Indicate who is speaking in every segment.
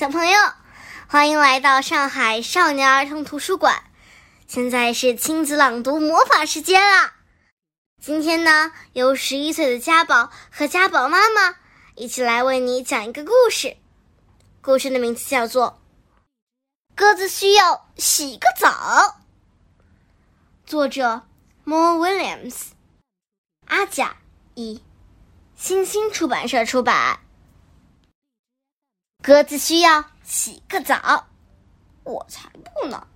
Speaker 1: 小朋友，欢迎来到上海少年儿童图书馆。现在是亲子朗读魔法时间啦！今天呢，由十一岁的家宝和家宝妈妈一起来为你讲一个故事。故事的名字叫做《鸽子需要洗个澡》，作者 Mo Williams，阿甲一，新星出版社出版。鸽子需要洗个澡，我才不呢！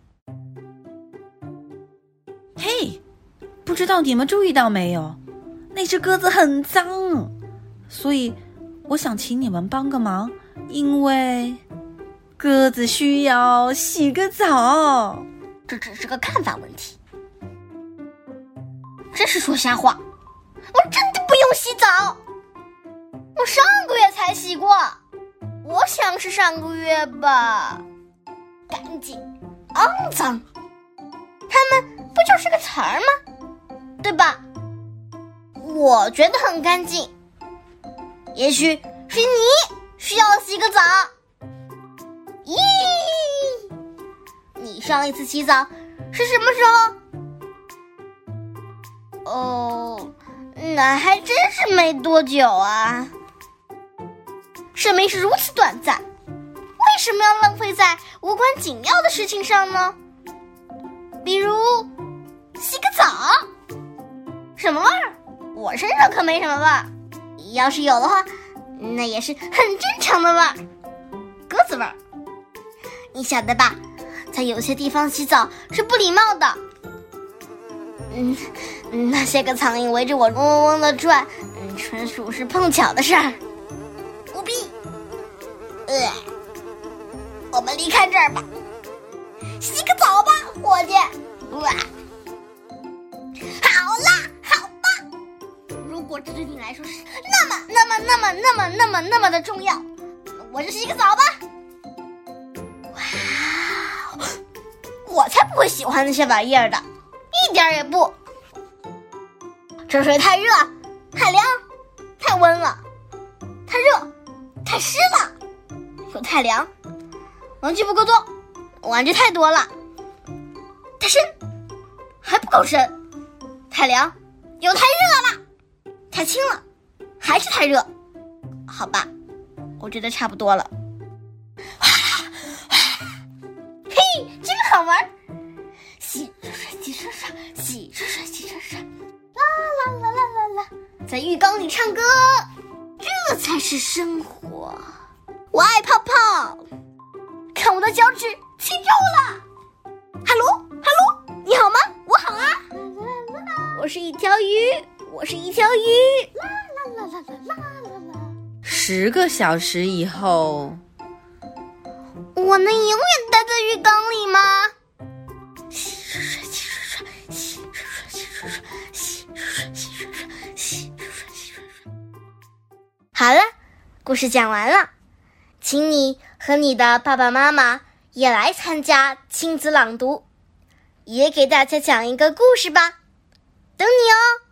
Speaker 2: 嘿，不知道你们注意到没有，那只鸽子很脏，所以我想请你们帮个忙，因为鸽子需要洗个澡。
Speaker 1: 这只是个看法问题，真是说瞎话。我真的不用洗澡，我上个月才洗过。我想是上个月吧，干净、肮脏，他们不就是个词儿吗？对吧？我觉得很干净，也许是你需要洗个澡。咦，你上一次洗澡是什么时候？哦，那还真是没多久啊。生命是如此短暂，为什么要浪费在无关紧要的事情上呢？比如洗个澡，什么味儿？我身上可没什么味儿。要是有的话，那也是很正常的味儿，鸽子味儿。你晓得吧？在有些地方洗澡是不礼貌的。嗯，那些个苍蝇围着我嗡嗡嗡的转，嗯，纯属是碰巧的事儿。呃，我们离开这儿吧，洗个澡吧，伙计。哇，好啦，好吧。如果这对你来说是那么、那么、那么、那么、那么、那么的重要，我就洗个澡吧。哇，我才不会喜欢那些玩意儿的，一点也不。这水太热、太凉、太温了，太热、太湿了。又太凉，玩具不够多，玩具太多了；太深，还不够深；太凉，又太热了；太轻了，还是太热。好吧，我觉得差不多了。嘿，真好玩！洗着水，洗着水，洗着水，洗着水，啦啦啦啦啦啦，在浴缸里唱歌，这才是生活。我爱泡泡，看我的脚趾起皱了。哈喽，哈喽，你好吗？我好啊。我是一条鱼，我是一条鱼。啦啦啦啦啦啦啦啦。
Speaker 2: 十个小时以后，
Speaker 1: 我能永远待在浴缸里吗？洗水水，洗水水，洗水水，洗水水，洗水水，洗水水，洗水水，洗水水。好了，故事讲完了。请你和你的爸爸妈妈也来参加亲子朗读，也给大家讲一个故事吧，等你哦。